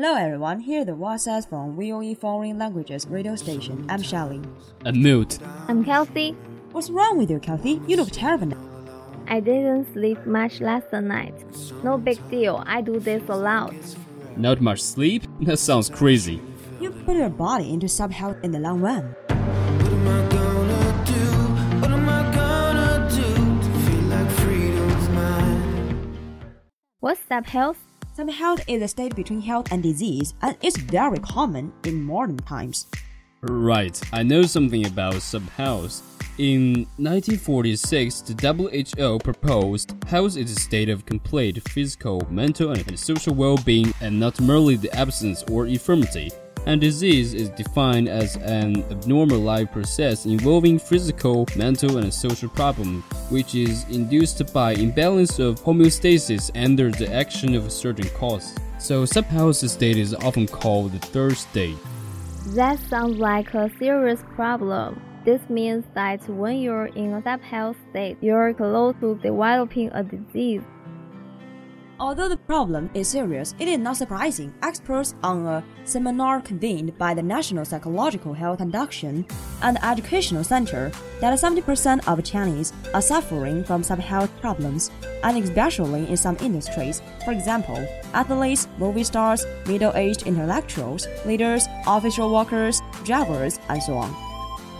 Hello everyone, here are the WhatsApp from VOE Foreign Languages radio station. I'm Shelly. A mute. I'm Kelsey. What's wrong with you, Kathy? You look terrible now. I didn't sleep much last night. No big deal. I do this a lot. Not much sleep? That sounds crazy. You put your body into sub health in the long run. What's sub health? Sub health is a state between health and disease, and it's very common in modern times. Right, I know something about sub health. In 1946, the WHO proposed health is a state of complete physical, mental, and social well being, and not merely the absence or infirmity. And disease is defined as an abnormal life process involving physical, mental, and social problem, which is induced by imbalance of homeostasis under the action of a certain cause. So, subhealth state is often called the third state. That sounds like a serious problem. This means that when you're in a sub health state, you're close to developing a disease. Although the problem is serious, it is not surprising. Experts on a seminar convened by the National Psychological Health Production and Educational Center that 70% of Chinese are suffering from some health problems, and especially in some industries. For example, athletes, movie stars, middle-aged intellectuals, leaders, official workers, drivers, and so on.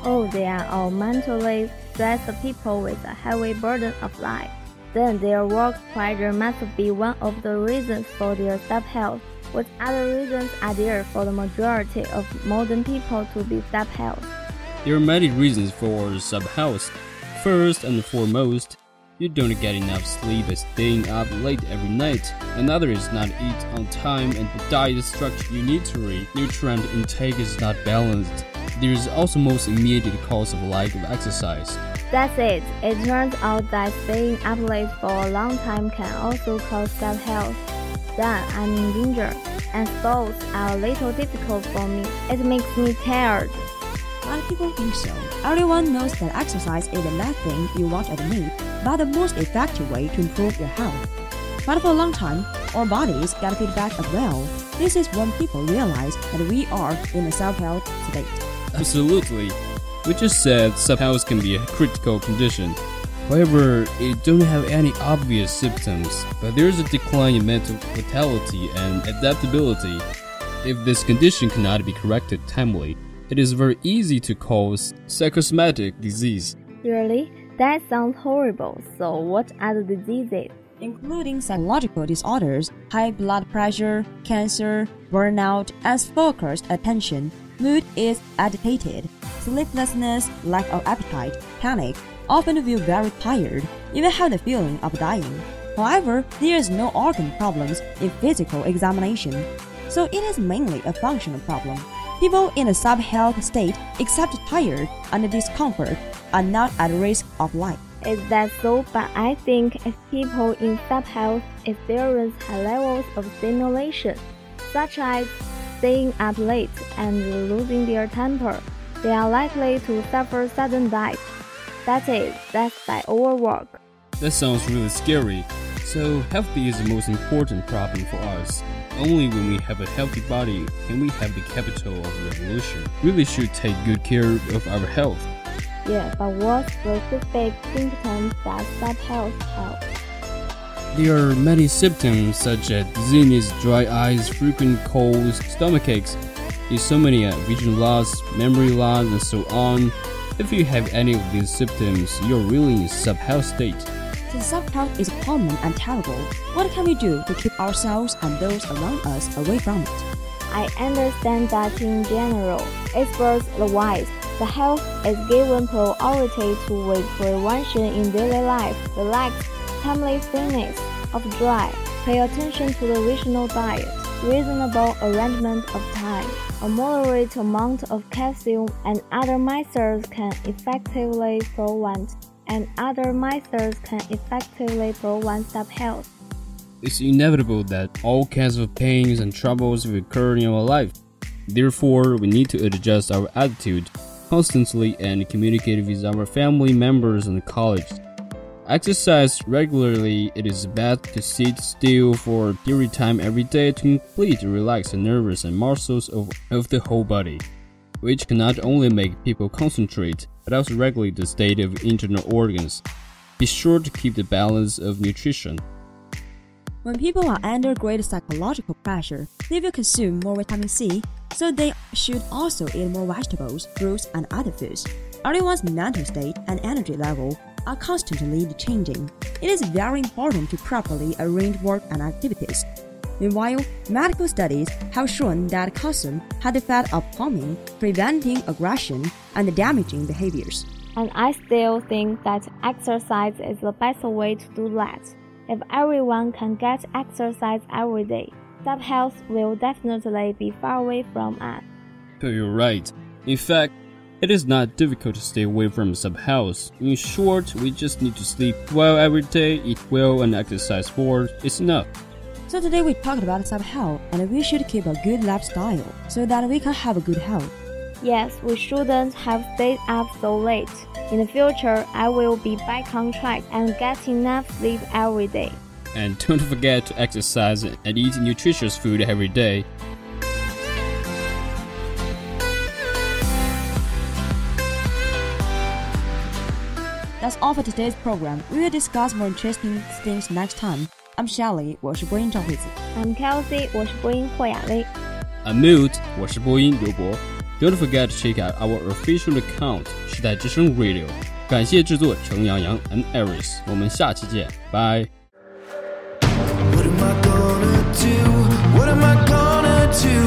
Oh, they are all mentally stressed people with a heavy burden of life. Then their work pressure must be one of the reasons for their sub health. What other reasons are there for the majority of modern people to be sub health? There are many reasons for subhealth. First and foremost, you don't get enough sleep by staying up late every night. Another is not eat on time and the diet structure you need to read. Nutrient intake is not balanced. There is also most immediate cause of lack of exercise. That's it. It turns out that staying up late for a long time can also cause sub health. Then I'm in danger, and sports are a little difficult for me. It makes me tired. But people think so. Everyone knows that exercise is the last thing you want to admit, but the most effective way to improve your health. But for a long time, our bodies get feedback as well. This is when people realize that we are in a sub-health state. Absolutely. We is said subhealth can be a critical condition. However, it don't have any obvious symptoms, but there is a decline in mental vitality and adaptability. If this condition cannot be corrected timely, it is very easy to cause psychosomatic disease. Really? That sounds horrible. So, what are the diseases? including psychological disorders, high blood pressure, cancer, burnout, and focused attention. Mood is agitated, sleeplessness, lack of appetite, panic, often feel very tired, even have the feeling of dying. However, there is no organ problems in physical examination, so it is mainly a functional problem. People in a sub-health state, except tired and discomfort, are not at risk of life. Is that so? But I think if people in sub health experience high levels of stimulation, such as staying up late and losing their temper, they are likely to suffer sudden death. That is, death by overwork. That sounds really scary. So, healthy is the most important problem for us. Only when we have a healthy body can we have the capital of revolution. We really should take good care of our health. Yeah, but what specific symptoms that sub health have? There are many symptoms such as dizziness, dry eyes, frequent colds, stomach aches, insomnia, vision loss, memory loss, and so on. If you have any of these symptoms, you're really in sub-health state. Since sub-health is common and terrible, what can we do to keep ourselves and those around us away from it? I understand that in general, experts advise the health is given priority to with prevention in daily life, relax, timely fitness of dry, pay attention to the regional diet, reasonable arrangement of time, a moderate amount of calcium and other measures can effectively prevent and other measures can effectively prevent sub health. It's inevitable that all kinds of pains and troubles will occur in our life. Therefore, we need to adjust our attitude constantly and communicate with our family members and colleagues. Exercise regularly. It is best to sit still for a period of time every day to completely relax the nerves and muscles of, of the whole body, which can not only make people concentrate, but also regulate the state of internal organs. Be sure to keep the balance of nutrition. When people are under great psychological pressure, they will consume more vitamin C, so they should also eat more vegetables, fruits, and other foods. Everyone's mental state and energy level are constantly changing. It is very important to properly arrange work and activities. Meanwhile, medical studies have shown that calcium has the effect of calming, preventing aggression, and damaging behaviors. And I still think that exercise is the best way to do that. If everyone can get exercise every day, sub health will definitely be far away from us. You're right. In fact, it is not difficult to stay away from sub-health. In short, we just need to sleep well every day, eat well, and exercise more. It's enough. So today we talked about sub-health, and we should keep a good lifestyle so that we can have a good health. Yes, we shouldn't have stayed up so late. In the future, I will be back on track and get enough sleep every day. And don't forget to exercise and eat nutritious food every day. That's all for today's program. We will discuss more interesting things next time. I'm Shelly，我是播音赵惠子。 I'm Kelsey，我是播音霍雅薇。 I'm Mute，我是播音刘博。Don't forget to check out our official account 时代之声 Radio。感谢制作程阳阳 and Aris，我们下期见，拜。 What am I gonna do? What am I gonna do?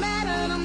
Matter